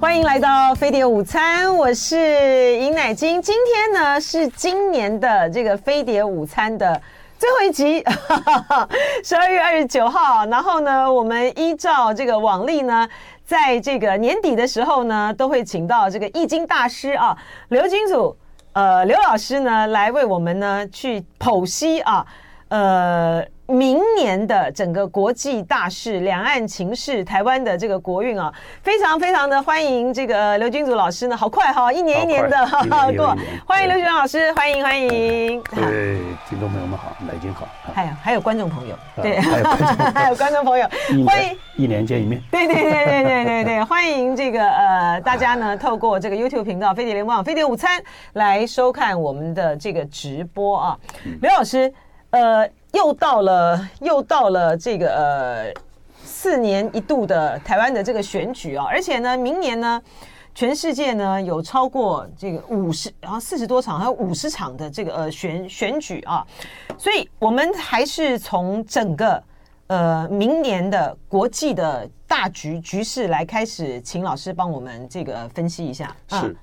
欢迎来到飞碟午餐，我是尹乃菁。今天呢是今年的这个飞碟午餐的最后一集，十二月二十九号。然后呢，我们依照这个往例呢，在这个年底的时候呢，都会请到这个易经大师啊，刘金祖呃刘老师呢来为我们呢去剖析啊，呃。明年的整个国际大事、两岸情势、台湾的这个国运啊，非常非常的欢迎这个刘君祖老师呢，好快哈，一年一年的过，欢迎刘君祖老师，欢迎欢迎。各位听众朋友们好，来京 好。还有还有观众朋友，对，还有观众朋友，欢迎一年见一面。对对对对对对对，欢迎这个呃大家呢 透过这个 YouTube 频道飞碟联播网飞碟午餐来收看我们的这个直播啊，刘老师呃。又到了，又到了这个呃四年一度的台湾的这个选举啊，而且呢，明年呢，全世界呢有超过这个五十，然后四十多场，还有五十场的这个呃选选举啊，所以我们还是从整个呃明年的国际的大局局势来开始，请老师帮我们这个分析一下。是。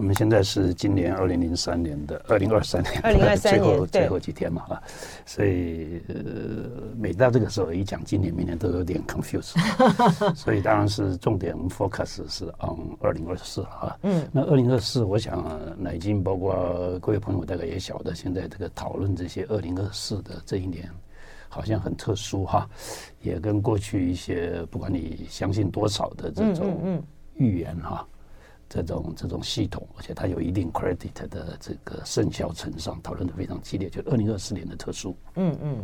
我们现在是今年二零零三年的二零二三年的最后最后几天嘛啊，所以呃，每到这个时候一讲今年明年都有点 confuse，所以当然是重点 focus 是 on 二零二四啊。嗯，那二零二四，我想乃菁包括各位朋友大概也晓得，现在这个讨论这些二零二四的这一年好像很特殊哈，也跟过去一些不管你相信多少的这种预言哈。这种这种系统，而且它有一定 credit 的这个生肖成上，讨论的非常激烈。就二零二四年的特殊，嗯嗯，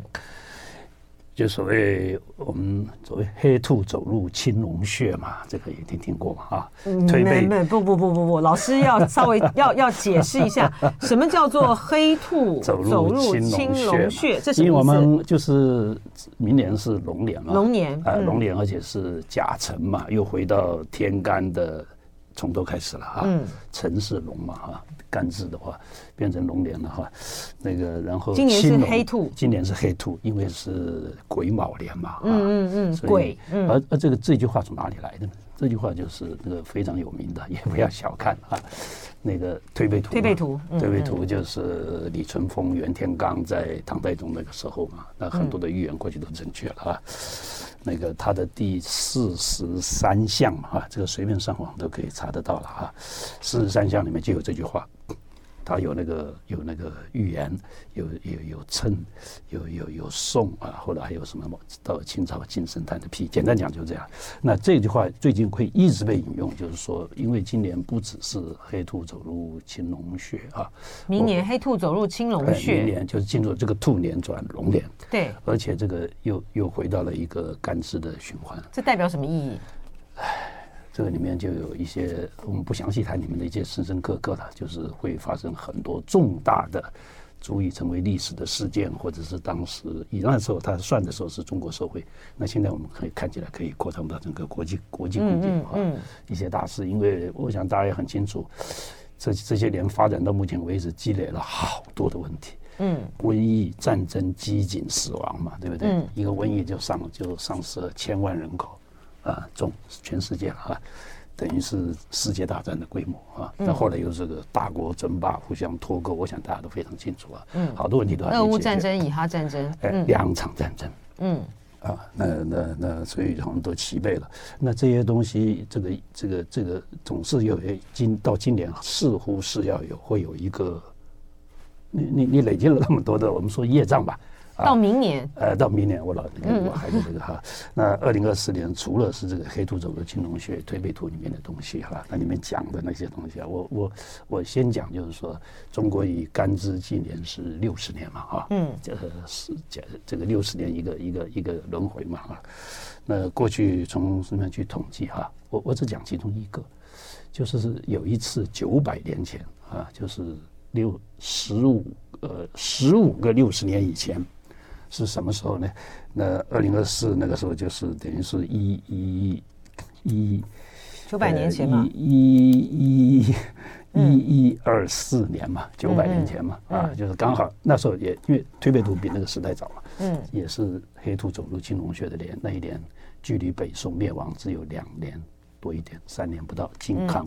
就所谓我们所谓黑兔走入青龙穴嘛，这个也听听过嘛啊？推背不不不不不，老师要稍微 要要解释一下，什么叫做黑兔走入青龙穴？这是因为我们就是明年是龙年嘛，龙年啊，龙年，而且是甲辰嘛，又回到天干的。从头开始了哈，辰是龙嘛哈，干支的话变成龙年了哈，那个然后今年是黑兔，今年是黑兔，因为是癸卯年嘛啊，嗯嗯嗯，癸，而而这个这句话从哪里来的呢？这句话就是那个非常有名的，也不要小看啊，那个推背图，推背图，推背图就是李淳风、袁天罡在唐代宗那个时候嘛，那很多的预言过去都正确了啊。那个他的第四十三项嘛，哈，这个随便上网都可以查得到了哈。四十三项里面就有这句话，他有那个有那个预言，有有有称，有有有颂啊，后来还有什么到清朝金圣叹的批，简单讲就这样。那这句话最近会一直被引用，就是说，因为今年不只是黑兔走入青龙穴啊，明年黑兔走入青龙穴，明年就是进入这个兔年转龙年。对，而且这个又又回到了一个干支的循环，这代表什么意义？哎，这个里面就有一些我们不详细谈里面的一些深深刻刻的，就是会发生很多重大的，足以成为历史的事件，或者是当时以那时候他算的时候是中国社会，那现在我们可以看起来可以扩张到整个国际国际空间啊，一些大事，因为我想大家也很清楚，这这些年发展到目前为止，积累了好多的问题。嗯，瘟疫、战争、饥馑、死亡嘛，对不对？嗯、一个瘟疫就丧就丧失了千万人口，啊，中全世界了啊，等于是世界大战的规模啊。那、嗯、后来又是个大国争霸，互相脱钩，我想大家都非常清楚啊。嗯，好多问题都。俄乌战争、以哈战争，两场战争。嗯，啊，那那那，所以他们都齐备了。那这些东西，这个这个这个，总是有今到今年，似乎是要有会有一个。你你你累积了那么多的，我们说业障吧，到明年，啊、呃，到明年我老我还是这个哈，嗯、那二零二四年除了是这个黑土走的青龙穴推背图里面的东西哈，那里面讲的那些东西啊，我我我先讲就是说，中国以干支纪年是六十年嘛哈，嗯，这是这这个六十年一个一个一个轮回嘛哈，那过去从什么去统计哈，我我只讲其中一个，就是是有一次九百年前啊，就是。六十五呃十五个六十年以前是什么时候呢？那二零二四那个时候就是等于是一一一九百年前嘛，一一一一一二四年嘛，九百年前嘛啊，就是刚好那时候也因为推背图比那个时代早嘛，嗯，也是黑兔走入青龙穴的年，那一年距离北宋灭亡只有两年。多一点，三年不到，靖康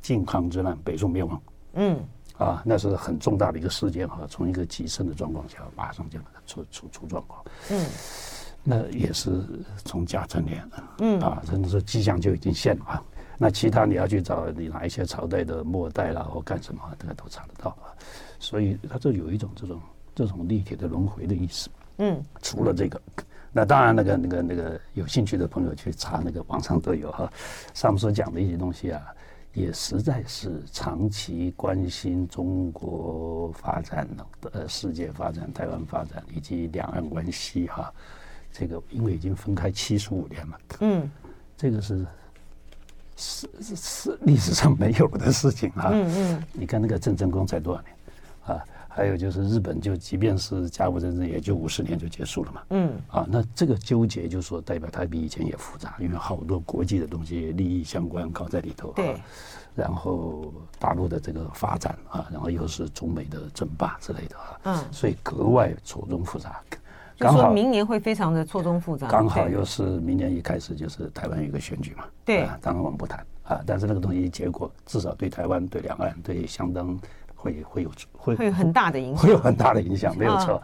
靖康之难，北宋灭亡。嗯，啊，那是很重大的一个事件哈，从一个极盛的状况下，马上就出出出状况。嗯，那也是从甲辰年，嗯啊，甚至说迹象就已经现了啊。那其他你要去找你哪一些朝代的末代啦，或干什么，这个都查得到啊。所以它这有一种这种这种立体的轮回的意思。嗯，除了这个，那当然那个那个那个有兴趣的朋友去查那个网上都有哈。上面所讲的一些东西啊，也实在是长期关心中国发展的呃世界发展、台湾发展以及两岸关系哈。这个因为已经分开七十五年了，嗯，这个是。是是是历史上没有的事情啊！嗯嗯，你看那个郑成功才多少年啊？还有就是日本，就即便是甲午战争，也就五十年就结束了嘛。嗯啊，那这个纠结就是说代表它比以前也复杂，因为好多国际的东西利益相关搞在里头。对。然后大陆的这个发展啊，然后又是中美的争霸之类的啊。嗯。所以格外错综复杂。刚好明年会非常的错综复杂，刚好又是明年一开始就是台湾有一个选举嘛，对，当然我们不谈啊，但是那个东西结果至少对台湾、对两岸、对相当会会有会会有很大的影响，会有很大的影响，没有错。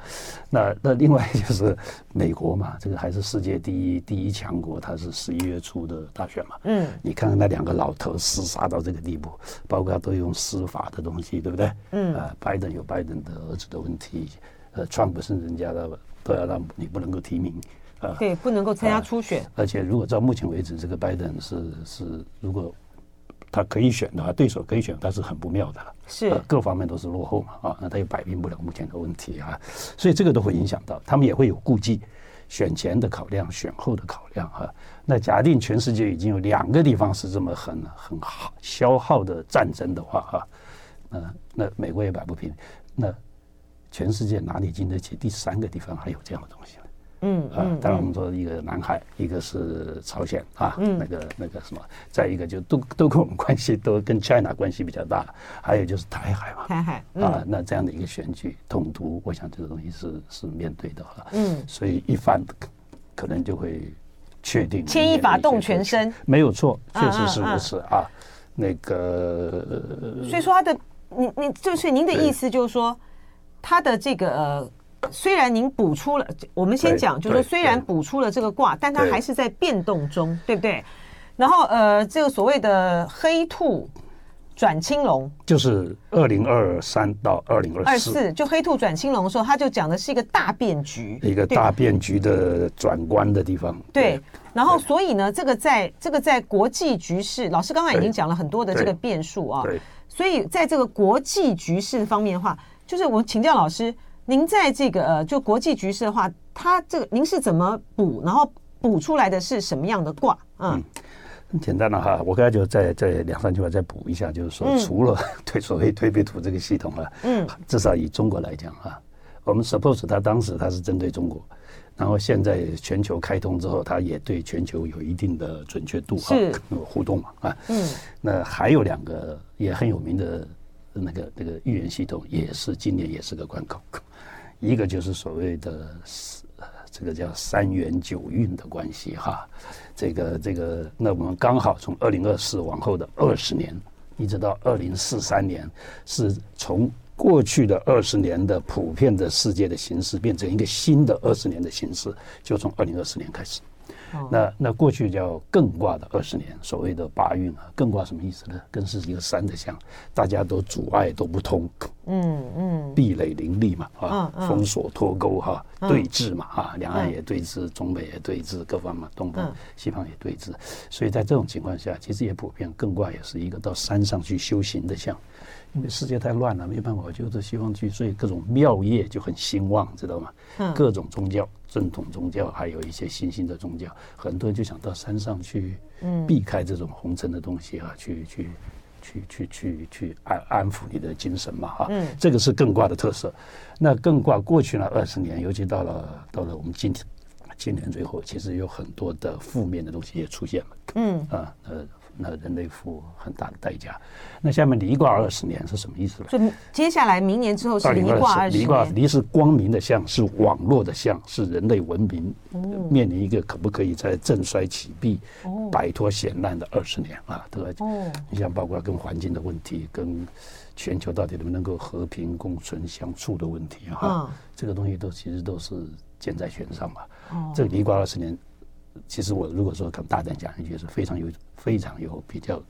那那另外就是美国嘛，这个还是世界第一第一强国，它是十一月初的大选嘛，嗯，你看看那两个老头厮杀到这个地步，包括都用司法的东西，对不对？嗯，啊，拜登有拜登的儿子的问题，呃，川普是人家的。都要让你不能够提名，啊，对，不能够参加初选。而且，如果到目前为止，这个拜登是是，如果他可以选的话，对手可以选，他是很不妙的了。是，各方面都是落后嘛，啊，那他也摆平不了目前的问题啊，所以这个都会影响到他们，也会有顾忌，选前的考量，选后的考量啊。那假定全世界已经有两个地方是这么很很好消耗的战争的话，哈，那那美国也摆不平，那。全世界哪里经得起第三个地方还有这样的东西？嗯啊，当然我们说一个南海，一个是朝鲜啊，那个那个什么，再一个就都都跟我们关系都跟 China 关系比较大，还有就是台海嘛，台海啊，那这样的一个选举统独，我想这个东西是是面对的哈。嗯，所以一番可能就会确定牵一发动全身，没有错，确实是如此啊。那个，所以说他的，你你就是您的意思就是说。他的这个呃，虽然您补出了，我们先讲，就是说虽然补出了这个卦，但它还是在变动中，对，对不对？然后呃，这个所谓的黑兔转青龙，就是二零二三到二零二四，就黑兔转青龙的时候，他就讲的是一个大变局，一个大变局的转关的地方。对，对。然后所以呢，这个在这个在国际局势，老师刚刚已经讲了很多的这个变数啊，所以在这个国际局势方面的话。就是我请教老师，您在这个呃，就国际局势的话，它这个您是怎么补，然后补出来的是什么样的卦？嗯，很简单的哈，我刚才就再再两三句话再补一下，就是说，除了 对所谓推背图这个系统啊，嗯，至少以中国来讲啊，我们 suppose 它当时它是针对中国，然后现在全球开通之后，它也对全球有一定的准确度哈，互动嘛啊，嗯，那还有两个也很有名的。那个那个预言系统也是今年也是个关口，一个就是所谓的这个叫三元九运的关系哈，这个这个那我们刚好从二零二四往后的二十年，一直到二零四三年，是从过去的二十年的普遍的世界的形势变成一个新的二十年的形势，就从二零二四年开始。那那过去叫艮卦的二十年，所谓的八运啊，艮卦什么意思呢？艮是一个山的象，大家都阻碍都不通，嗯嗯，壁垒林立嘛，啊，封锁脱钩哈，对峙嘛，啊，两岸也对峙，中美也对峙，各方嘛，东方西方也对峙，所以在这种情况下，其实也普遍艮卦也是一个到山上去修行的象。因为世界太乱了，没办法，我就是希望去，所以各种庙业就很兴旺，知道吗？嗯，各种宗教，正统宗教，还有一些新兴的宗教，很多人就想到山上去，嗯，避开这种红尘的东西啊，去去去去去去安安抚你的精神嘛，哈，嗯，这个是艮卦的特色。那艮卦过去了二十年，尤其到了到了我们今天今年最后其实有很多的负面的东西也出现了。嗯啊呃。那人类付很大的代价。那下面离卦二十年是什么意思呢？所以接下来明年之后是离卦二十年。离卦离是光明的象，是网络的象，是人类文明面临一个可不可以在盛衰起弊、摆脱险难的二十年啊？对吧？你像包括跟环境的问题，跟全球到底能不能够和平共存相处的问题哈，这个东西都其实都是箭在弦上嘛。这个离卦二十年。其实我如果说跟大胆讲一句，是非常有非常有比较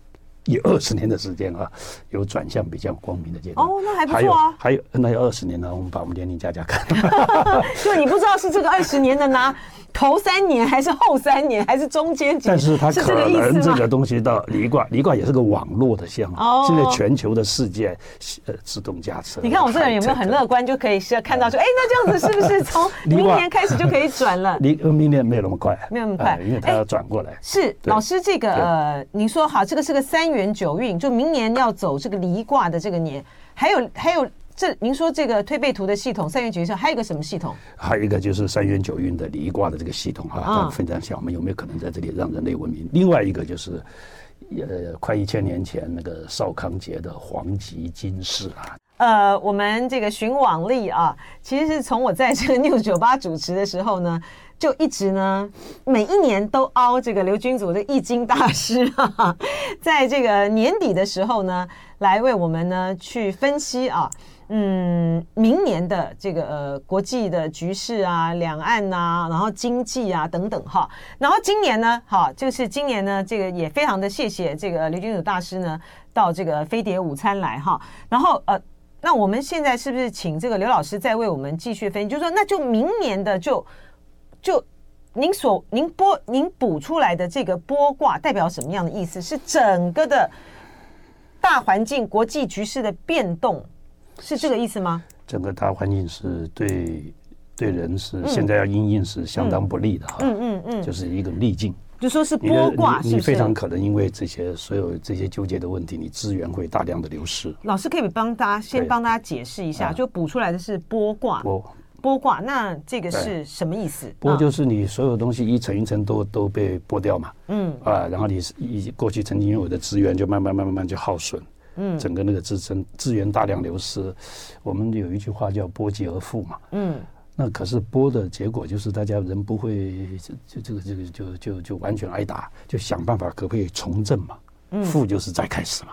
有二十年的时间啊，有转向比较光明的阶段。哦，那还不错啊。还有那有二十年呢，我们把我们年龄加加看。就你不知道是这个二十年的呢？头三年还是后三年还是中间？但是它可能这个东西到离卦，离卦也是个网络的象。哦。现在全球的世界，呃，自动驾车。你看我这个人有没有很乐观，就可以是看到说，哎，那这样子是不是从 明年开始就可以转了？离明年没有那么快，没有那么快，因为它要转过来。是老师，这个呃，您说好，这个是个三元九运，就明年要走这个离卦的这个年，还有还有。这您说这个推背图的系统，三元九运上还有一个什么系统？还有一个就是三元九运的离卦的这个系统哈，啊，分享一下我们有没有可能在这里让人类文明？另外一个就是，呃，快一千年前那个邵康节的黄极金氏啊。呃，我们这个寻往历啊，其实是从我在这个六九八主持的时候呢，就一直呢，每一年都凹这个刘君祖的易经大师啊，在这个年底的时候呢，来为我们呢去分析啊。嗯，明年的这个呃国际的局势啊，两岸呐、然后经济啊等等哈，然后今年呢，好，就是今年呢，这个也非常的谢谢这个刘君祖大师呢到这个飞碟午餐来哈，然后呃，那我们现在是不是请这个刘老师再为我们继续分析？就是说，那就明年的就就您所您拨您补出来的这个拨卦代表什么样的意思？是整个的大环境国际局势的变动？是这个意思吗？整个大环境是对对人是现在要因应是相当不利的哈，嗯嗯嗯，就是一个逆境，就说是波卦，你非常可能因为这些所有这些纠结的问题，你资源会大量的流失。老师可以帮大家先帮大家解释一下，就补出来的是波卦，波波卦，那这个是什么意思？剥就是你所有东西一层一层都都被剥掉嘛，嗯啊，然后你一过去曾经拥有的资源就慢慢慢慢慢就耗损。嗯，整个那个资资资源大量流失，我们有一句话叫“剥及而富”嘛。嗯，那可是剥的结果就是大家人不会就这个这个就就就完全挨打，就想办法可不可以重振嘛。嗯，富就是再开始嘛。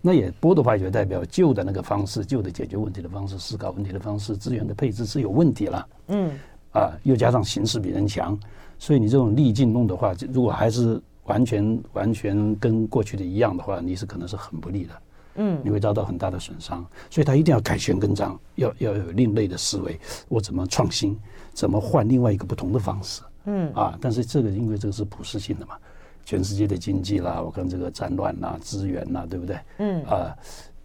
那也波的话也代表旧的那个方式，旧的解决问题的方式，思考问题的方式，资源的配置是有问题了。嗯，啊，又加上形势比人强，所以你这种逆境弄的话，如果还是完全完全跟过去的一样的话，你是可能是很不利的。嗯，你会遭到很大的损伤，所以他一定要改弦更张，要要有另类的思维，我怎么创新，怎么换另外一个不同的方式？嗯啊，但是这个因为这个是普适性的嘛，全世界的经济啦，我看这个战乱啦，资源啦，对不对？嗯啊，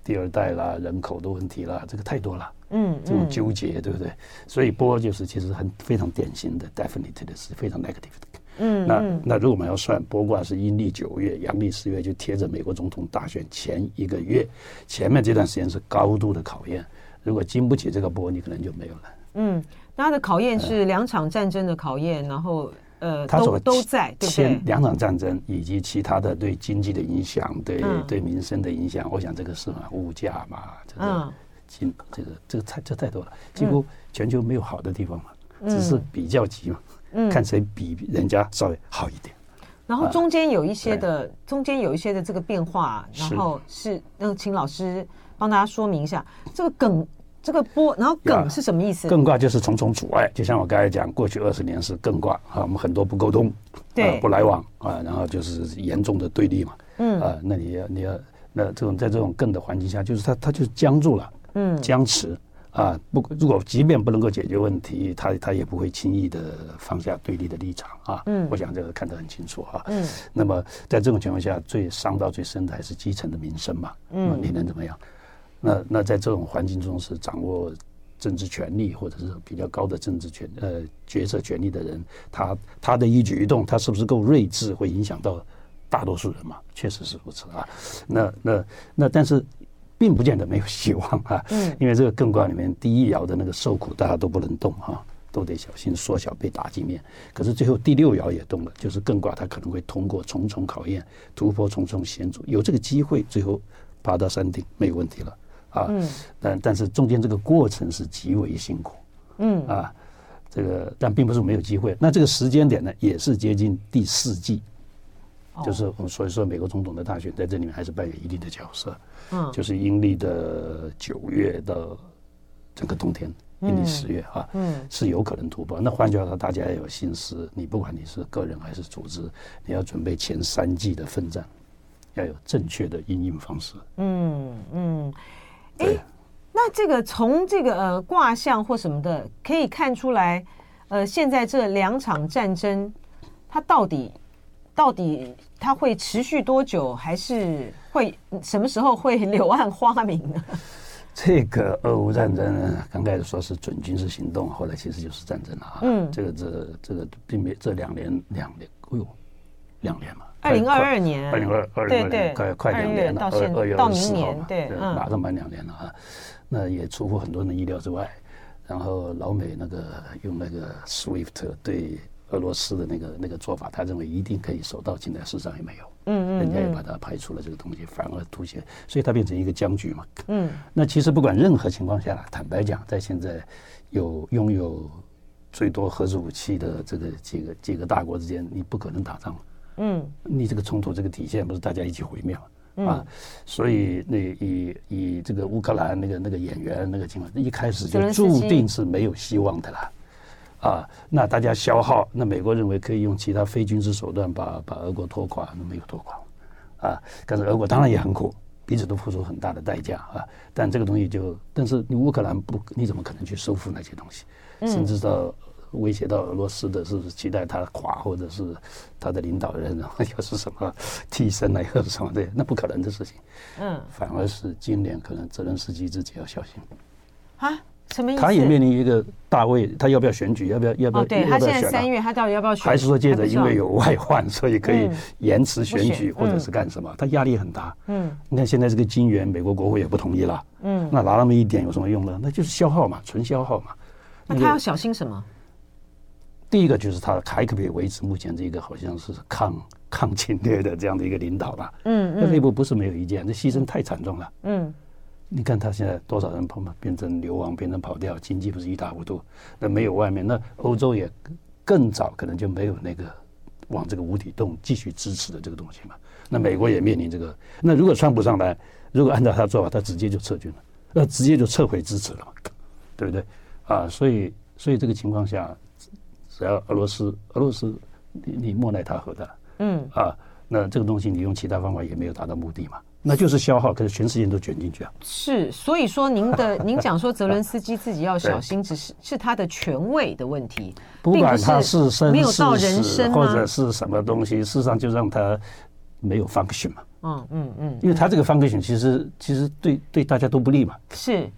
第二代啦，人口的问题啦，这个太多了。嗯，这种纠结，对不对？所以波就是其实很非常典型的，definitely 的是非常 negative 的。嗯，那那如果我们要算波卦是阴历九月，阳历十月，就贴着美国总统大选前一个月，前面这段时间是高度的考验。如果经不起这个波，你可能就没有了。嗯，那它的考验是两场战争的考验，然后呃，都都在对不对？两场战争以及其他的对经济的影响，对对民生的影响，我想这个是嘛，物价嘛，这个经这个这个太这太多了，几乎全球没有好的地方嘛，只是比较级嘛。嗯，看谁比人家稍微好一点，然后中间有一些的，中间有一些的这个变化，然后是嗯，请老师帮大家说明一下这个艮这个波，然后艮是什么意思？艮卦就是重重阻碍，就像我刚才讲，过去二十年是艮卦啊，我们很多不沟通，对，不来往啊，然后就是严重的对立嘛，嗯啊，那你要你要那这种在这种艮的环境下，就是它它就僵住了，嗯，僵持。啊，不，如果即便不能够解决问题，他他也不会轻易的放下对立的立场啊。嗯，我想这个看得很清楚哈。嗯，那么在这种情况下，最伤到最深的还是基层的民生嘛。嗯，你能怎么样？那那在这种环境中，是掌握政治权力或者是比较高的政治权呃决策权力的人，他他的一举一动，他是不是够睿智，会影响到大多数人嘛？确实是如此啊。那那那，但是。并不见得没有希望啊，嗯，因为这个艮卦里面第一爻的那个受苦，大家都不能动哈，都得小心缩小被打击面。可是最后第六爻也动了，就是艮卦它可能会通过重重考验，突破重重险阻，有这个机会，最后爬到山顶没有问题了啊。嗯。但但是中间这个过程是极为辛苦。嗯。啊，这个但并不是没有机会。那这个时间点呢，也是接近第四季。就是我们所以说，美国总统的大选在这里面还是扮演一定的角色。嗯，就是阴历的九月到整个冬天，阴历十月啊，嗯，是有可能突破。那换句话说，大家要有心思，你不管你是个人还是组织，你要准备前三季的奋战，要有正确的应用方式。嗯嗯，哎、欸，那这个从这个呃卦象或什么的可以看出来，呃，现在这两场战争它到底？到底它会持续多久，还是会什么时候会柳暗花明呢？这个俄乌战争呢，刚开始说是准军事行动，后来其实就是战争了啊。嗯，这个这这个并没这两年两年，哎呦，两年嘛。二零二二年，二零二二年，快快两年了，二二月二十四号，对，马上满两年了啊。那也出乎很多人的意料之外。然后老美那个用那个 SWIFT 对。俄罗斯的那个那个做法，他认为一定可以手到擒来，事实上也没有，嗯嗯，人家也把它排除了这个东西，反而凸显，所以它变成一个僵局嘛，嗯。那其实不管任何情况下，坦白讲，在现在有拥有最多核子武器的这个几个几个大国之间，你不可能打仗，嗯。你这个冲突这个底线不是大家一起毁灭吗？啊，所以那以以这个乌克兰那个那个演员那个情况，一开始就注定是没有希望的啦。啊，那大家消耗，那美国认为可以用其他非军事手段把把俄国拖垮，那没有拖垮，啊，但是俄国当然也很苦，彼此都付出很大的代价啊。但这个东西就，但是你乌克兰不，你怎么可能去收复那些东西？甚至到威胁到俄罗斯的，是不是期待他垮，或者是他的领导人然后 又是什么替身来，又是什么的？那不可能的事情。嗯，反而是今年可能泽连斯基自己要小心。啊？什么意思？他也面临一个大位，他要不要选举？要不要？要不要？对，他现在三月，他到底要不要选？还是说接着因为有外患，所以可以延迟选举，或者是干什么？他压力很大。嗯，你看现在这个金元，美国国会也不同意了。嗯，那拿那么一点有什么用呢？那就是消耗嘛，纯消耗嘛。那他要小心什么？第一个就是他还可不可以维持目前这个好像是抗抗侵略的这样的一个领导吧？嗯嗯，那内部不是没有意见，这牺牲太惨重了。嗯。你看他现在多少人跑嘛，变成流亡，变成跑掉，经济不是一塌糊涂。那没有外面，那欧洲也更早可能就没有那个往这个无底洞继续支持的这个东西嘛。那美国也面临这个。那如果川普上来，如果按照他做法，他直接就撤军了，那直接就撤回支持了嘛，对不对？啊，所以所以这个情况下，只要俄罗斯俄罗斯你你莫奈他何的，嗯啊，那这个东西你用其他方法也没有达到目的嘛。那就是消耗，可是全世界都卷进去啊！是，所以说您的 您讲说泽伦斯基自己要小心，只是是他的权位的问题，不管他是生是死或者是什么东西，事实上就让他没有 function 嘛。嗯嗯嗯，因为他这个 function 其实其实对对大家都不利嘛。是，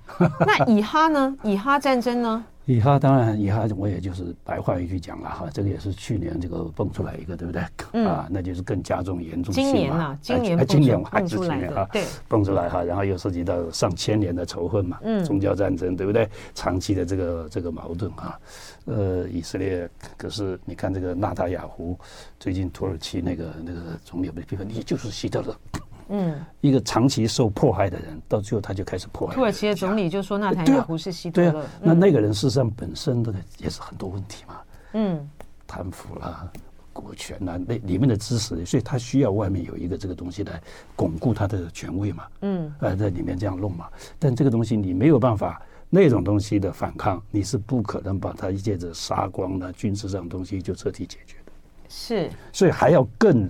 那以哈呢？以哈战争呢？以哈当然，以哈我也就是白话一句讲了哈，这个也是去年这个蹦出来一个，对不对？嗯、啊，那就是更加重严重性嘛。今年啊，今年、啊、今年还是今年啊，对，蹦出来哈，然后又涉及到上千年的仇恨嘛，嗯，宗教战争，对不对？长期的这个这个矛盾啊，呃，以色列可是你看这个纳塔雅胡，最近土耳其那个那个总理被批评，你就是希特勒。嗯，一个长期受迫害的人，到最后他就开始迫害。土耳其的总理就说：“纳坦雅胡是希特勒。”对啊，那那个人事实上本身的也是很多问题嘛。嗯，贪腐啦，国权啦，那里面的知识，所以他需要外面有一个这个东西来巩固他的权威嘛。嗯，呃，在里面这样弄嘛。但这个东西你没有办法，那种东西的反抗，你是不可能把它借着杀光的军事上的东西就彻底解决的。是，所以还要更。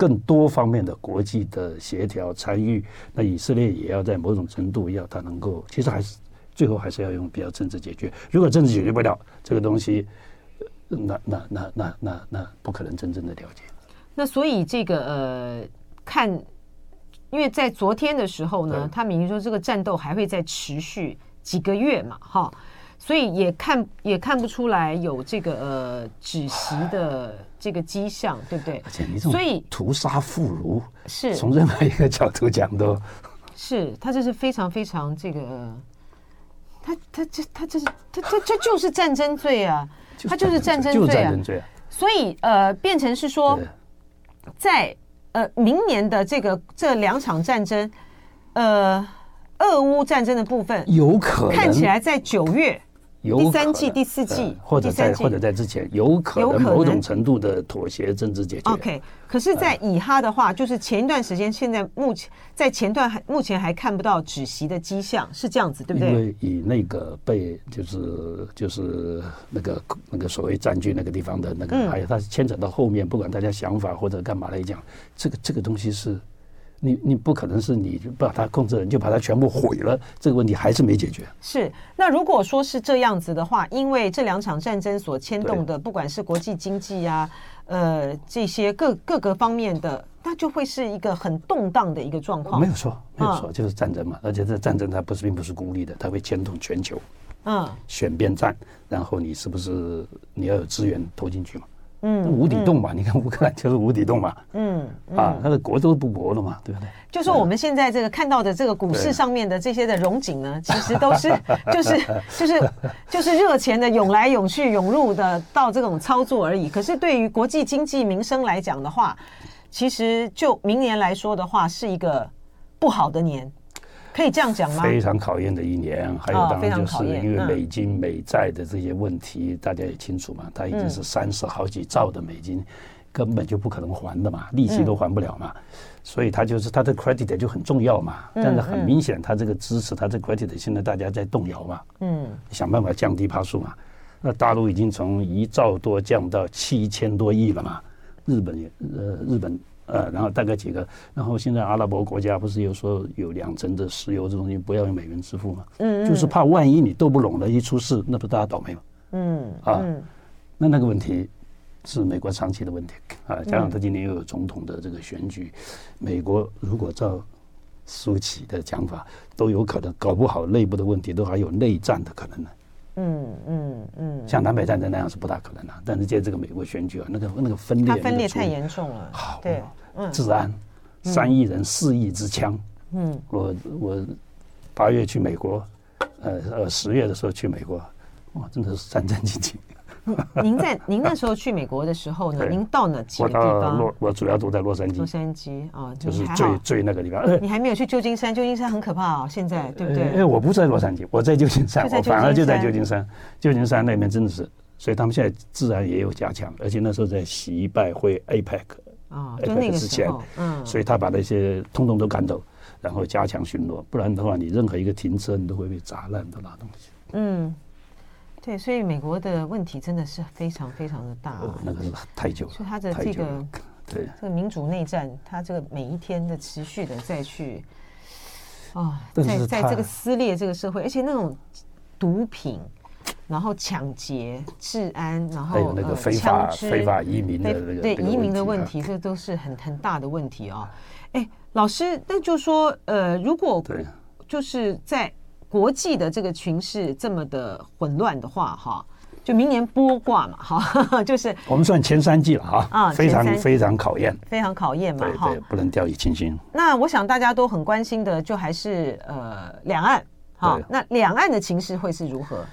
更多方面的国际的协调参与，那以色列也要在某种程度要他能够，其实还是最后还是要用比较政治解决。如果政治解决不了这个东西，那那那那那那不可能真正的了解。那所以这个呃，看，因为在昨天的时候呢，他明明说这个战斗还会再持续几个月嘛，哈。所以也看也看不出来有这个呃止息的这个迹象，对不对？而且你这种屠杀妇孺，是从任何一个角度讲都，是他这是非常非常这个，他他这他这是他这这就是战争罪啊，他就是战争罪啊，就是战争罪啊。所以呃，变成是说，在呃明年的这个这两场战争，呃，俄乌战争的部分有可能看起来在九月。第三季、第四季，或者在或者在之前，有可能某种程度的妥协、政治解决。OK，可是，在以哈的话，就是前一段时间，现在目前在前段还目前还看不到止息的迹象，是这样子，对不对？因为以那个被就是就是那个那个所谓占据那个地方的那个，还有它牵扯到后面，不管大家想法或者干嘛来讲，这个这个东西是。你你不可能是你就把它控制了，你就把它全部毁了，这个问题还是没解决。是，那如果说是这样子的话，因为这两场战争所牵动的，不管是国际经济啊，呃，这些各各个方面的，那就会是一个很动荡的一个状况。没有错，没有错，就是战争嘛。而且这战争它不是并不是孤立的，它会牵动全球。嗯，选边站，然后你是不是你要有资源投进去嘛？嗯，无底洞嘛，你看乌克兰就是无底洞嘛，嗯，啊，它的国都不国了嘛，对不对？就说我们现在这个看到的这个股市上面的这些的融景呢，其实都是就是就是就是热钱的涌来涌去涌入的到这种操作而已。可是对于国际经济民生来讲的话，其实就明年来说的话，是一个不好的年。可以这样讲吗？非常考验的一年，还有当然就是因为美金美债的这些问题，大家也清楚嘛，它已经是三十好几兆的美金，根本就不可能还的嘛，利息都还不了嘛，所以它就是它的 credit 就很重要嘛。但是很明显，它这个支持，它这 credit 现在大家在动摇嘛，嗯，想办法降低趴数嘛。那大陆已经从一兆多降到七千多亿了嘛，日本也呃日本。呃，然后大概几个，然后现在阿拉伯国家不是有说有两成的石油这东西不要用美元支付吗？嗯，就是怕万一你斗不拢了，一出事，那不大家倒霉吗？嗯，啊，那那个问题是美国长期的问题啊，加上他今年又有总统的这个选举，美国如果照苏起的讲法，都有可能搞不好内部的问题都还有内战的可能呢。嗯嗯嗯，像南北战争那样是不大可能的，但是借这个美国选举啊，那个那个分裂，它分裂太严重了。好，对。治安，三亿人四亿支枪。嗯，我我八月去美国，呃呃十月的时候去美国，哇，真的是战战兢兢。您在您那时候去美国的时候呢？您到哪几个地方？洛我主要都在洛杉矶。洛杉矶啊，就是最最那个地方。你还没有去旧金山？旧金山很可怕哦，现在对不对？哎，我不在洛杉矶，我在旧金山，我反而就在旧金山。旧金山那边真的是，所以他们现在治安也有加强，而且那时候在习拜会 APEC。啊，就那个时候，嗯，所以他把那些通通都赶走，然后加强巡逻，不然的话，你任何一个停车，你都会被砸烂的那东西。嗯，对，所以美国的问题真的是非常非常的大，啊，那个太久了。所以他的这个对这个民主内战，他这个每一天的持续的再去啊，在在这个撕裂这个社会，而且那种毒品。然后抢劫、治安，然后还有那个非法非法移民的那个对移民的问题，这都是很很大的问题啊。哎，老师，那就说呃，如果就是在国际的这个群势这么的混乱的话，哈，就明年波卦嘛，哈，就是我们算前三季了哈，啊，非常非常考验，非常考验嘛，哈，对，不能掉以轻心。那我想大家都很关心的，就还是呃两岸，哈，那两岸的情势会是如何？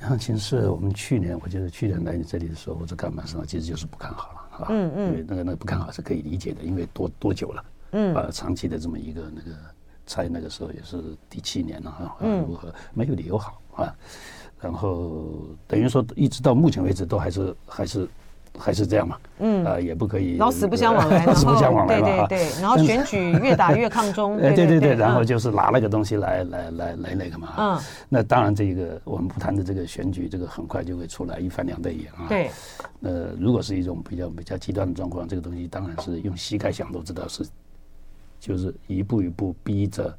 然后其实我们去年，我记得去年来你这里的时候我在干嘛时候，其实就是不看好了，啊，嗯嗯，因为那个那个不看好是可以理解的，因为多多久了，嗯，啊，长期的这么一个那个，在那个时候也是第七年了哈，啊，如何？没有理由好啊，然后等于说一直到目前为止都还是还是。还是这样嘛，嗯，啊，也不可以老死不相往来，老 死不相往来嘛，对对对，然后选举 越打越抗中，对对对，然后就是拿那个东西来来来来那个嘛，嗯，那当然这个我们不谈的这个选举，这个很快就会出来一翻两瞪眼啊，对，呃，如果是一种比较比较极端的状况，这个东西当然是用膝盖想都知道是，就是一步一步逼着，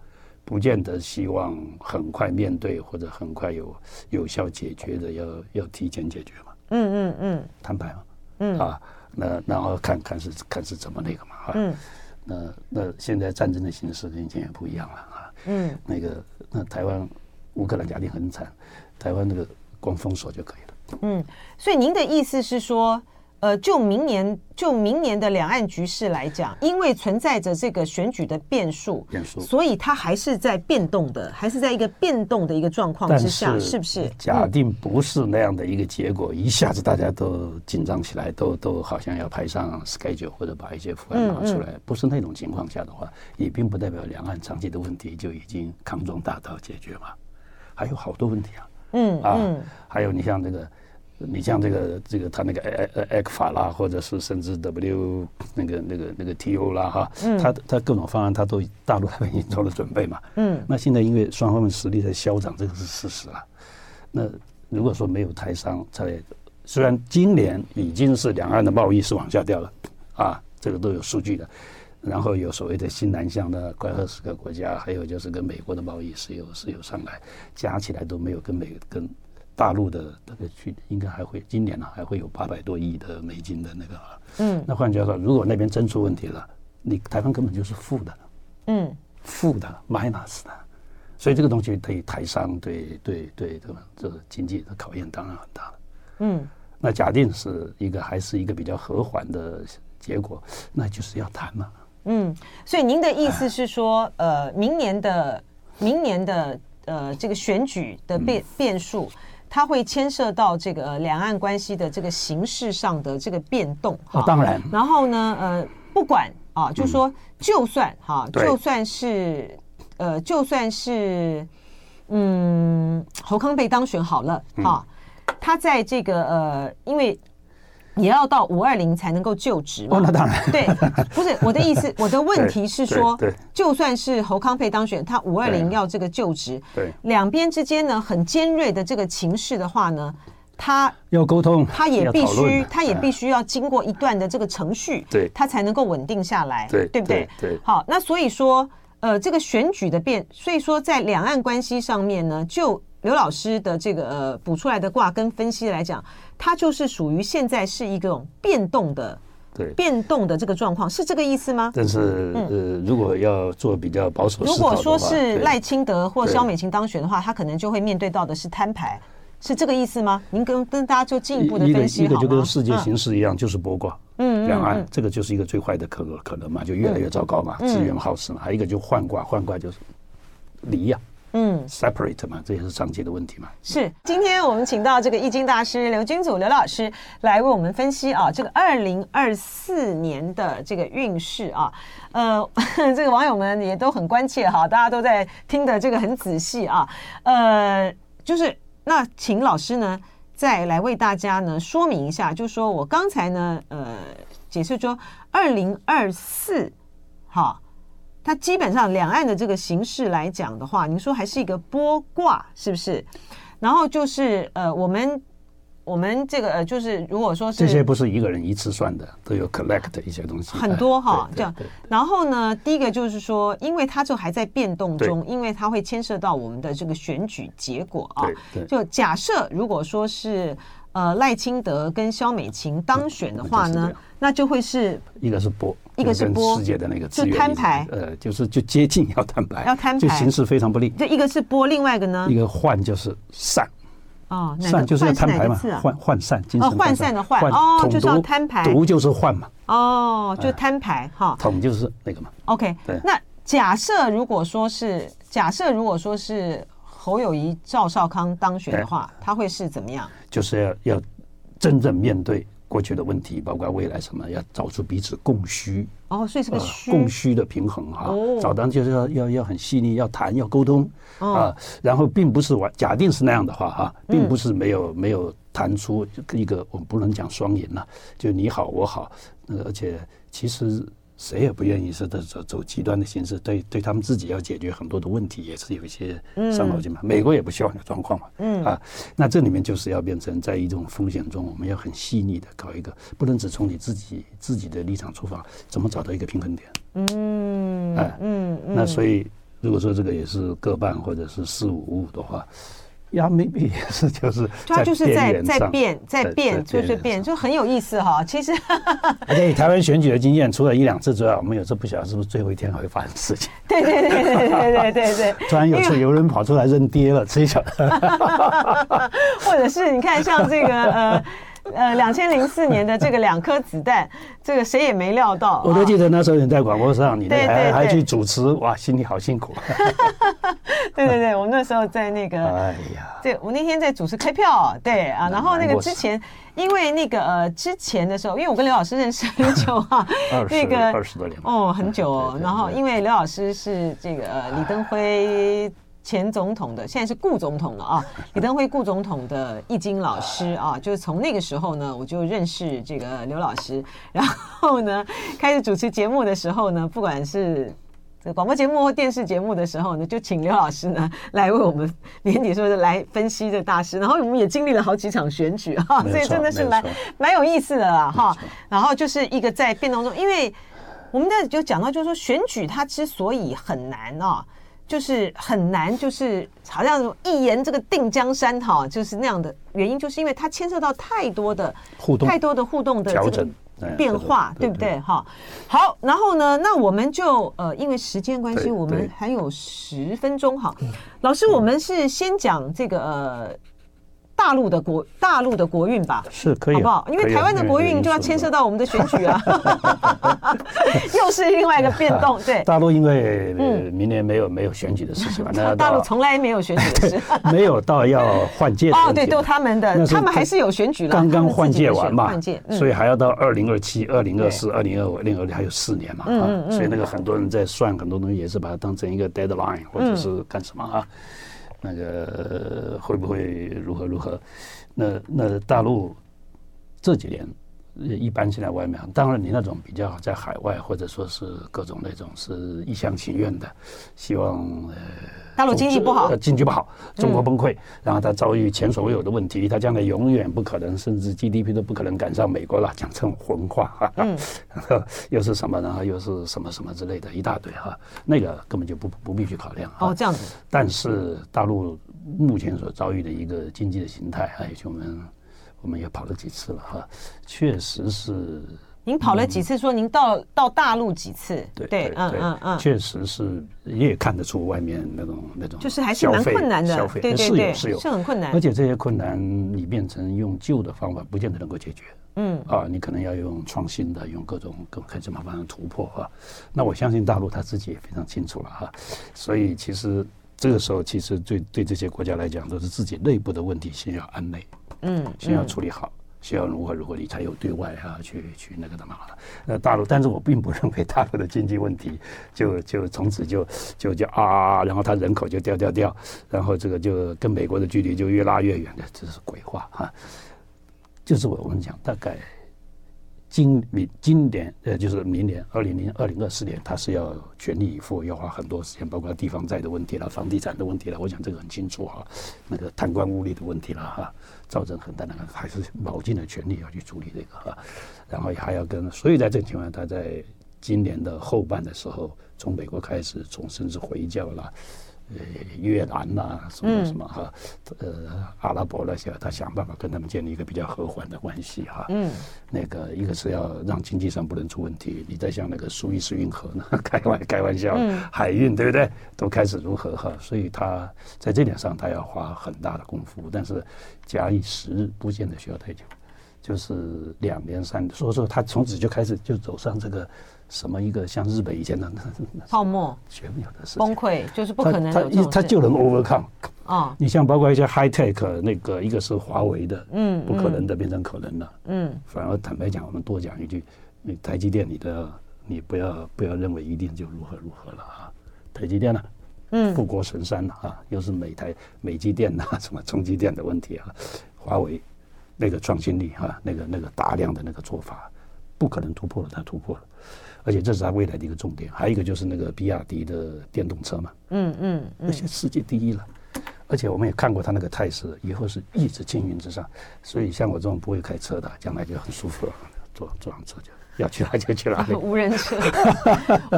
不见得希望很快面对或者很快有有效解决的，要要提前解决嘛，嗯嗯嗯，坦白嘛。嗯。啊，那然后看看是看是怎么那个嘛啊，嗯，那那现在战争的形势跟以前也不一样了啊，嗯，那个那台湾乌克兰家庭很惨，台湾那个光封锁就可以了，嗯，所以您的意思是说，呃，就明年就明年的两岸局势来讲，因为存在着这个选举的变数，变数，所以它还是在变动的，还是在一个变动的一个状况之下，是，是不是？假定不是那样的一个结果，嗯、一下子大家都紧张起来，都都好像要排上 schedule 或者把一些法案拿出来，嗯嗯、不是那种情况下的话，也并不代表两岸长期的问题就已经康庄大道解决嘛，还有好多问题啊，嗯啊，嗯还有你像这个。你像这个这个他那个 ECFA 啦，或者是甚至 W 那个那个那个 TO 啦哈，他他各种方案他都大陆他已经做了准备嘛。嗯。那现在因为双方的实力在消长，这个是事实了。那如果说没有台商在，虽然今年已经是两岸的贸易是往下掉了，啊，这个都有数据的。然后有所谓的新南向的快二十个国家，还有就是跟美国的贸易是有是有上来，加起来都没有跟美跟。大陆的那个去应该还会今年呢、啊、还会有八百多亿的美金的那个，嗯，那换句话说，如果那边真出问题了，你台湾根本就是负的，嗯，负的 minus 的，所以这个东西对台商对对对这个这个经济的考验当然很大。了，嗯，那假定是一个还是一个比较和缓的结果，那就是要谈嘛，嗯，所以您的意思是说，呃，明年的明年的呃这个选举的变变数。它会牵涉到这个两岸关系的这个形式上的这个变动，哈、哦，当然。然后呢，呃，不管啊，就是说，就算哈，就算是呃，就算是嗯，侯康被当选好了，哈，他在这个呃，因为。也要到五二零才能够就职嘛？哦，那当然。对，不是我的意思，我的问题是说，就算是侯康佩当选，他五二零要这个就职，对，两边之间呢很尖锐的这个情势的话呢，他要沟通，他也必须，他也必须要经过一段的这个程序，对，他才能够稳定下来，对，对不对？对。好，那所以说，呃，这个选举的变，所以说在两岸关系上面呢，就。刘老师的这个呃补出来的卦跟分析来讲，它就是属于现在是一种变动的，对，变动的这个状况，是这个意思吗？但是呃，如果要做比较保守，如果说是赖清德或萧美琴当选的话，他可能就会面对到的是摊牌，是这个意思吗？您跟跟大家就进一步的分析？一个就跟世界形势一样，就是剥卦，嗯，两岸这个就是一个最坏的可可能嘛，就越来越糟糕嘛，资源耗蚀嘛，还有一个就换卦，换卦就是离呀。嗯，separate 嘛，这也是长期的问题嘛。是，今天我们请到这个易经大师刘君祖刘老师来为我们分析啊，这个二零二四年的这个运势啊。呃，这个网友们也都很关切哈，大家都在听的这个很仔细啊。呃，就是那请老师呢再来为大家呢说明一下，就是说我刚才呢呃解释说二零二四哈。它基本上两岸的这个形势来讲的话，您说还是一个波卦，是不是？然后就是呃，我们我们这个呃，就是如果说是这些不是一个人一次算的，都有 collect 一些东西很多哈，这样。然后呢，第一个就是说，因为它就还在变动中，因为它会牵涉到我们的这个选举结果啊。就假设如果说是。呃，赖清德跟肖美琴当选的话呢，那就会是一个是剥，一个是剥世界的那个就摊牌，呃，就是就接近要摊牌，要摊牌，就形势非常不利。这一个是剥，另外一个呢，一个换就是散，哦，散就是要摊牌嘛，换换散，哦，换散的换，哦，就是要摊牌，毒就是换嘛，哦，就摊牌哈，统就是那个嘛，OK，对。那假设如果说是假设如果说是。侯友谊、赵少康当选的话，他会是怎么样？就是要要真正面对过去的问题，包括未来什么，要找出彼此供需。哦，所以是个需供需的平衡哈。哦，找到就是要要要很细腻，要谈要沟通啊。然后并不是完，假定是那样的话哈，并不是没有没有谈出一个我们不能讲双赢了，就你好我好，而且其实。谁也不愿意是走走极端的形式，对对他们自己要解决很多的问题，也是有一些伤脑筋嘛。美国也不希望有状况嘛。嗯啊，那这里面就是要变成在一种风险中，我们要很细腻的搞一个，不能只从你自己自己的立场出发，怎么找到一个平衡点？嗯，哎，嗯，那所以如果说这个也是各半或者是四五五的话。呀，maybe 也 是，就是他就是在在变，在变，就是变，就很有意思哈。其实，而且以台湾选举的经验，除了一两次之外，我们有时候不晓得是不是最后一天还会发生事情。对对对对对对对对。突然有次有人跑出来认爹了，谁晓得？或者是你看像这个呃，呃，两千零四年的这个两颗子弹，这个谁也没料到。我都记得那时候你在广播上，你还还还去主持，哇，心里好辛苦。对对对，我们那时候在那个，哎呀，对，我那天在主持开票，对啊，然后那个之前，因为那个呃之前的时候，因为我跟刘老师认识很久啊，那个二十多年哦，很久哦。然后因为刘老师是这个李登辉。前总统的，现在是顾总统了啊，李登辉顾总统的易经老师啊，就是从那个时候呢，我就认识这个刘老师，然后呢，开始主持节目的时候呢，不管是这广播节目或电视节目的时候呢，就请刘老师呢来为我们年底说的来分析这大师，然后我们也经历了好几场选举哈，所以真的是蛮蛮有意思的啦哈，然后就是一个在变动中，因为我们在就讲到就是说选举它之所以很难啊。就是很难，就是好像一言这个定江山哈，就是那样的原因，就是因为它牵涉到太多的互动，太多的互动的这个变化，对不对哈？好，然后呢，那我们就呃，因为时间关系，我们还有十分钟哈。老师，我们是先讲这个呃。大陆的国大陆的国运吧，是可以，好不好？因为台湾的国运就要牵涉到我们的选举啊，又是另外一个变动。对，大陆因为明年没有没有选举的事情嘛，那大陆从来没有选举的事，没有到要换届哦，对，都他们的，他们还是有选举了，刚刚换届完嘛，换届，所以还要到二零二七、二零二四、二零二五、二零二六还有四年嘛，啊，所以那个很多人在算很多东西，也是把它当成一个 deadline 或者是干什么啊。那个会不会如何如何？那那大陆这几年一般性在外面，当然你那种比较在海外或者说是各种那种是一厢情愿的，希望呃。大陆经济不好，经济不好，中国崩溃，然后他遭遇前所未有的问题，他将来永远不可能，甚至 GDP 都不可能赶上美国了，讲这种混话哈，嗯，又是什么，然后又是什么什么之类的一大堆哈，那个根本就不不必去考量哦，这样子。但是大陆目前所遭遇的一个经济的形态，哎，我们我们也跑了几次了哈，确实是。您跑了几次？说您到到大陆几次？对对，嗯嗯嗯，确实是，也看得出外面那种那种，就是还是蛮困难的，消费对对对，是有是很困难。而且这些困难，你变成用旧的方法，不见得能够解决。嗯啊，你可能要用创新的，用各种各种什么方法突破啊。那我相信大陆他自己也非常清楚了哈。所以其实这个时候，其实对对这些国家来讲，都是自己内部的问题先要安内，嗯，先要处理好。先要如何如何，你才有对外啊去去那个的嘛？那大陆，但是我并不认为大陆的经济问题就就从此就就就啊，然后它人口就掉掉掉，然后这个就跟美国的距离就越拉越远的，这是鬼话啊！就是我我们讲大概。今明今年呃，就是明年二零零二零二四年，他是要全力以赴，要花很多时间，包括地方债的问题了、房地产的问题了。我想这个很清楚哈，那个贪官污吏的问题了哈，造成很大的还是卯尽了全力要去处理这个哈，然后还要跟，所以在这个情况下，他在今年的后半的时候，从美国开始，从甚至回教了。呃，越南呐、啊，什么什么哈，呃，阿拉伯那些，他想办法跟他们建立一个比较和缓的关系哈。嗯，那个一个是要让经济上不能出问题，你再像那个苏伊士运河呢，开玩开玩笑，海运对不对？都开始如何哈？所以他在这点上他要花很大的功夫，但是假以时日，不见得需要太久，就是两年三年，所以说他从此就开始就走上这个。什么一个像日本以前的 泡沫，全没有的事崩溃，就是不可能他他他就能 overcome 啊！你像包括一些 high tech 那个，一个是华为的，嗯，不可能的变成可能了，嗯，反而坦白讲，我们多讲一句，你台积电，你的你不要不要认为一定就如何如何了啊！台积电呢，嗯，富国神山啊，又是美台美积电呐，什么中积电的问题啊，华为那个创新力啊，那个那个大量的那个做法，不可能突破了，它突破了。而且这是他未来的一个重点，还有一个就是那个比亚迪的电动车嘛，嗯嗯，那些世界第一了，而且我们也看过他那个态势，以后是一直青云直上，所以像我这种不会开车的，将来就很舒服了，坐坐上车就要去哪就去哪里。无人车，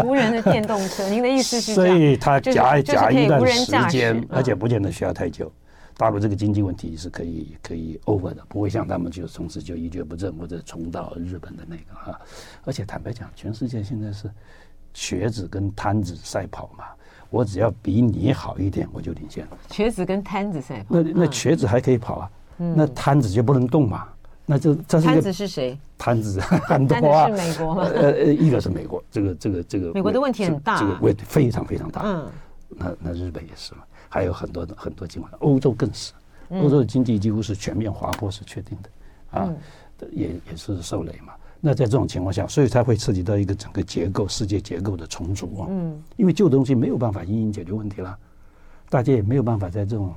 无人的电动车，您的意思是？所以它夹夹一段时间，而且不见得需要太久。大陆这个经济问题是可以可以 over 的，不会像他们就从此就一蹶不振或者重蹈日本的那个哈。而且坦白讲，全世界现在是瘸子跟摊子赛跑嘛，我只要比你好一点，我就领先了。瘸子跟摊子赛跑，那那瘸子还可以跑啊，那摊子就不能动嘛。那就这是摊子是谁？摊子 很多啊，是美国吗？呃呃，一个是美国，这个这个这个美国的问题很大，这个问题非常非常大。嗯，那那日本也是嘛，还有很多很多情况，欧洲更是，欧洲的经济几乎是全面滑坡是确定的，啊，也也是受累嘛。那在这种情况下，所以才会涉及到一个整个结构、世界结构的重组啊。嗯，因为旧东西没有办法一一解决问题了，大家也没有办法在这种。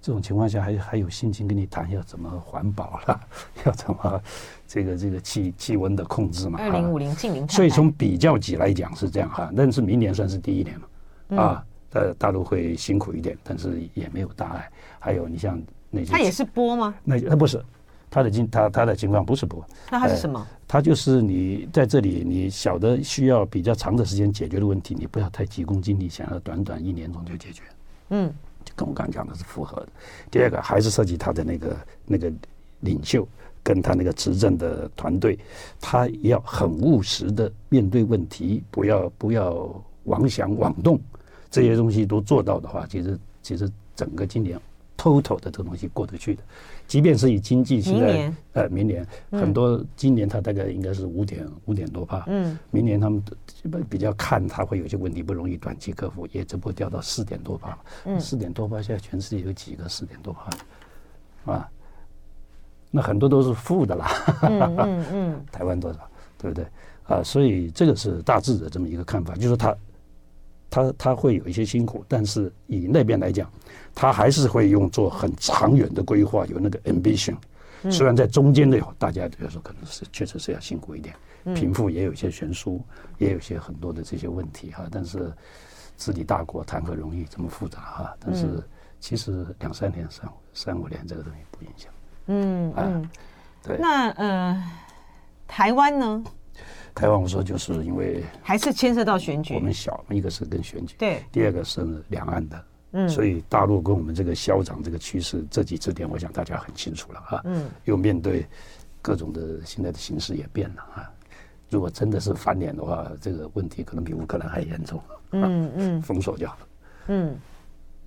这种情况下还还有心情跟你谈要怎么环保了，要怎么这个这个气气温的控制嘛？二零五零近零。所以从比较级来讲是这样哈，但是明年算是第一年嘛，啊，呃，大陆会辛苦一点，但是也没有大碍。还有你像那些，它也是波吗？那它不是，它的情它它的情况不是波。那它是什么？它就是你在这里，你小的需要比较长的时间解决的问题，你不要太急功近利，想要短短一年中就解决。嗯。就跟我刚刚讲的是符合的。第二个还是涉及他的那个那个领袖跟他那个执政的团队，他要很务实的面对问题，不要不要妄想妄动，这些东西都做到的话，其实其实整个今年 total 的这个东西过得去的。即便是以经济现在呃明年很多今年它大概应该是五点五点多帕，嗯，明年他们基本比较看它会有些问题不容易短期克服，也只不过掉到四点多帕，嗯，四点多帕现在全世界有几个四点多帕，啊，那很多都是负的啦，嗯嗯，台湾多少对不对？啊？所以这个是大致的这么一个看法，就是它它它会有一些辛苦，但是以那边来讲。他还是会用做很长远的规划，有那个 ambition。虽然在中间的大家比如说可能是确实是要辛苦一点，贫富也有一些悬殊，也有些很多的这些问题哈。但是治理大国谈何容易，这么复杂哈。但是其实两三年、三三五年这个东西不影响。嗯嗯，对。那呃，台湾呢？台湾我说就是因为还是牵涉到选举。我们小，一个是跟选举，对。第二个是两岸的。嗯，所以大陆跟我们这个消长这个趋势，这几次点，我想大家很清楚了啊。嗯，又面对各种的现在的形势也变了啊。如果真的是翻脸的话，这个问题可能比乌克兰还严重。嗯嗯，封锁就好了。嗯，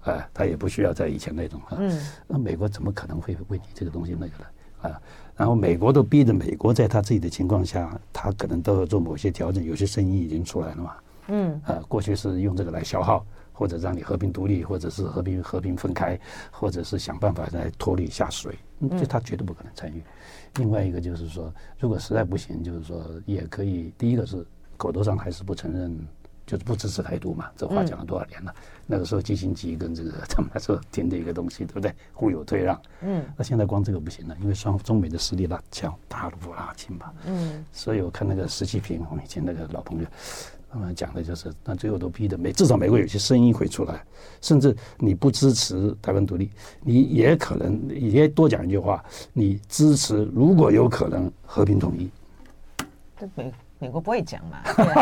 哎，他也不需要在以前那种啊。嗯，那美国怎么可能会为你这个东西那个呢？啊，然后美国都逼着美国在他自己的情况下，他可能都要做某些调整，有些声音已经出来了嘛。嗯，啊，过去是用这个来消耗。或者让你和平独立，或者是和平和平分开，或者是想办法来脱离下水，这他绝对不可能参与。另外一个就是说，如果实在不行，就是说也可以。第一个是口头上还是不承认，就是不支持台独嘛。这话讲了多少年了？那个时候基辛格跟这个他们来说听的一个东西，对不对？互有退让。嗯。那现在光这个不行了，因为双中美的实力拉强，大陆拉近嘛。嗯。所以我看那个石启平，我们以前那个老朋友。他们讲的就是，那最后都逼的美，至少美国有些声音会出来，甚至你不支持台湾独立，你也可能也多讲一句话，你支持如果有可能和平统一。美美国不会讲嘛？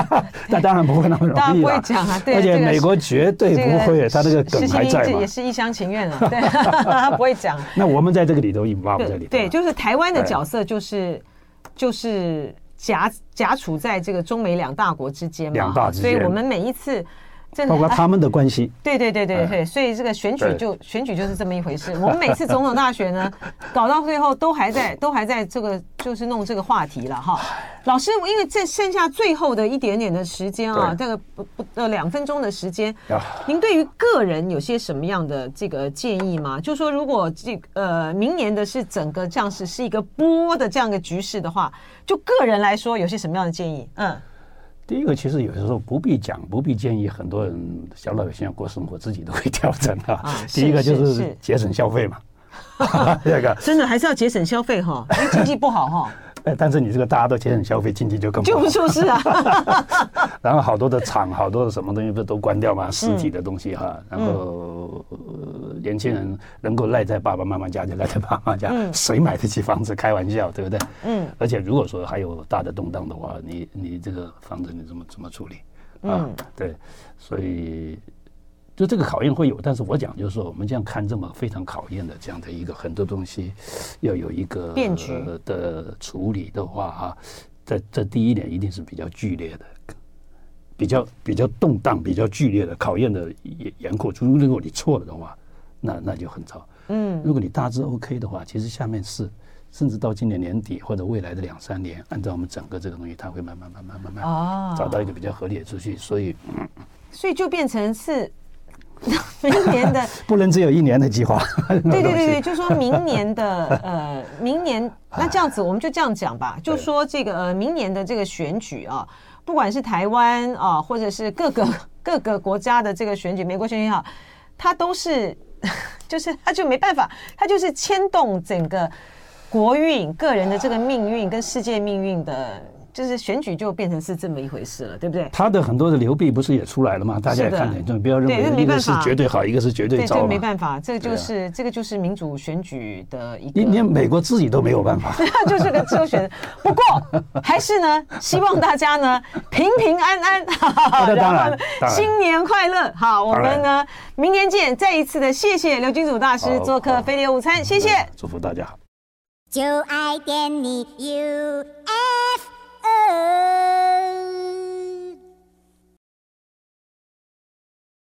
那当然不会那么容易。当然不会讲啊，对。而且美国绝对不会，他那个梗还在嘛。也是一厢情愿啊，对，他不会讲。那我们在这个里头引发不在里头。对，就是台湾的角色就是就是。夹夹处在这个中美两大国之间嘛，两大之间，所以我们每一次，包括他们的关系，对对对对对，所以这个选举就选举就是这么一回事。我们每次总统大选呢，搞到最后都还在都还在这个就是弄这个话题了哈。老师，因为这剩下最后的一点点的时间啊，这个不不呃两分钟的时间，您对于个人有些什么样的这个建议吗？就是说如果这呃明年的是整个这样是是一个波的这样一个局势的话，就个人来说有些什么样的建议？嗯。第一个，其实有的时候不必讲，不必建议，很多人小老百姓要过生活，自己都会调整的。啊、第一个就是节省消费嘛，第二个真的还是要节省消费哈，因为经济不好哈。但是你这个大家都节省消费，经济就更不，就不出事啊。然后好多的厂，好多的什么东西不是都关掉吗？实体的东西哈。然后年轻人能够赖在爸爸妈妈家就赖在爸妈家，谁买得起房子？开玩笑，对不对？嗯。而且如果说还有大的动荡的话，你你这个房子你怎么怎么处理？啊，对，所以。就这个考验会有，但是我讲就是说，我们这样看这么非常考验的这样的一个很多东西，要有一个变局的处理的话哈，在这第一年一定是比较剧烈的，比较比较动荡、比较剧烈的考验的严严酷。如果你错了的话，那那就很糟。嗯，如果你大致 OK 的话，其实下面是甚至到今年年底或者未来的两三年，按照我们整个这个东西，它会慢慢慢慢慢慢找到一个比较合理的秩序。所以，所以就变成是 明年的 不能只有一年的计划。对对对对，就说明年的 呃，明年那这样子，我们就这样讲吧，就说这个呃，明年的这个选举啊，不管是台湾啊，或者是各个各个国家的这个选举，美国选举也好，它都是就是它就没办法，它就是牵动整个。国运、个人的这个命运跟世界命运的，就是选举就变成是这么一回事了，对不对？他的很多的流弊不是也出来了吗？大家也看见，就不要认为一个是绝对好，一个是绝对糟。这个没办法，这个就是这个就是民主选举的一个。连美国自己都没有办法，就是个周选。不过还是呢，希望大家呢平平安安，然后新年快乐。好，我们呢明年见。再一次的谢谢刘君祖大师做客飞碟午餐，谢谢，祝福大家。就爱点你 UFO Oh.